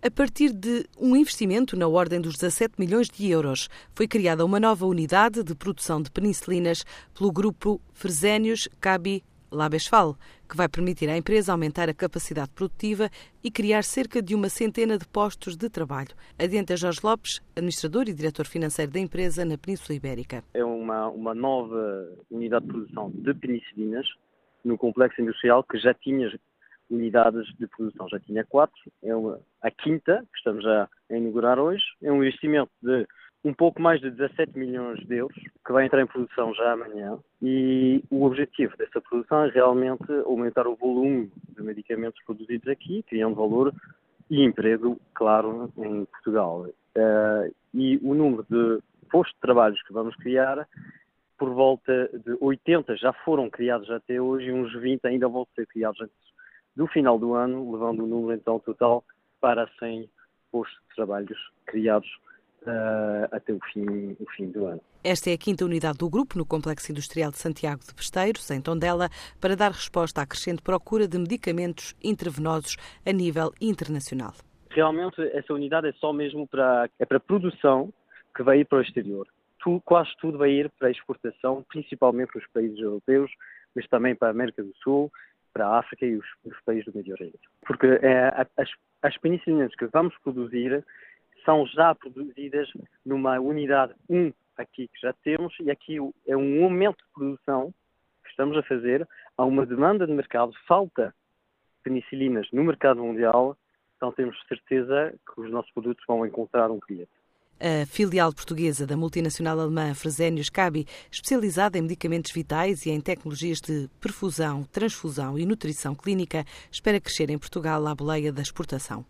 A partir de um investimento na ordem dos 17 milhões de euros, foi criada uma nova unidade de produção de penicilinas pelo grupo Fresenius Cabi Labesfal, que vai permitir à empresa aumentar a capacidade produtiva e criar cerca de uma centena de postos de trabalho. Adianta Jorge Lopes, administrador e diretor financeiro da empresa na Península Ibérica. É uma, uma nova unidade de produção de penicilinas no complexo industrial que já tinha unidades de produção. Já tinha quatro, é a quinta, que estamos a inaugurar hoje. É um investimento de um pouco mais de 17 milhões de euros, que vai entrar em produção já amanhã. E o objetivo dessa produção é realmente aumentar o volume de medicamentos produzidos aqui, criando valor e emprego, claro, em Portugal. Uh, e o número de postos de trabalho que vamos criar, por volta de 80 já foram criados até hoje e uns 20 ainda vão ser criados antes do final do ano, levando o número então total para 100 postos de trabalhos criados uh, até o fim, o fim do ano. Esta é a quinta unidade do grupo no Complexo Industrial de Santiago de Besteiros, em Tondela, para dar resposta à crescente procura de medicamentos intravenosos a nível internacional. Realmente, essa unidade é só mesmo para, é para produção que vai ir para o exterior. Tu, quase tudo vai ir para a exportação, principalmente para os países europeus, mas também para a América do Sul, para a África e os, os países do Médio Oriente. Porque é, as, as penicilinas que vamos produzir são já produzidas numa unidade 1 aqui que já temos e aqui é um aumento de produção que estamos a fazer. Há uma demanda de mercado, falta penicilinas no mercado mundial, então temos certeza que os nossos produtos vão encontrar um cliente. A filial portuguesa da multinacional alemã Fresenius Kabi, especializada em medicamentos vitais e em tecnologias de perfusão, transfusão e nutrição clínica, espera crescer em Portugal à boleia da exportação.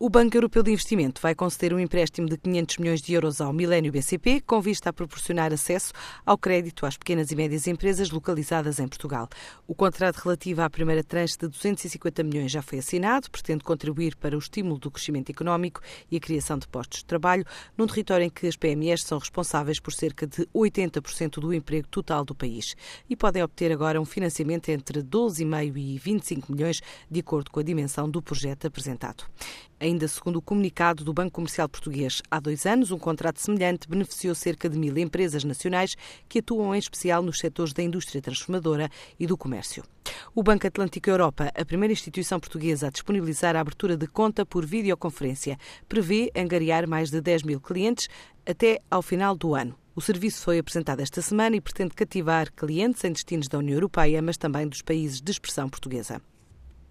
O Banco Europeu de Investimento vai conceder um empréstimo de 500 milhões de euros ao Milênio BCP, com vista a proporcionar acesso ao crédito às pequenas e médias empresas localizadas em Portugal. O contrato relativo à primeira tranche de 250 milhões já foi assinado, pretende contribuir para o estímulo do crescimento económico e a criação de postos de trabalho, num território em que as PMEs são responsáveis por cerca de 80% do emprego total do país e podem obter agora um financiamento entre 12,5 e 25 milhões, de acordo com a dimensão do projeto apresentado. Ainda segundo o comunicado do Banco Comercial Português, há dois anos, um contrato semelhante beneficiou cerca de mil empresas nacionais que atuam em especial nos setores da indústria transformadora e do comércio. O Banco Atlântico Europa, a primeira instituição portuguesa a disponibilizar a abertura de conta por videoconferência, prevê angariar mais de 10 mil clientes até ao final do ano. O serviço foi apresentado esta semana e pretende cativar clientes em destinos da União Europeia, mas também dos países de expressão portuguesa.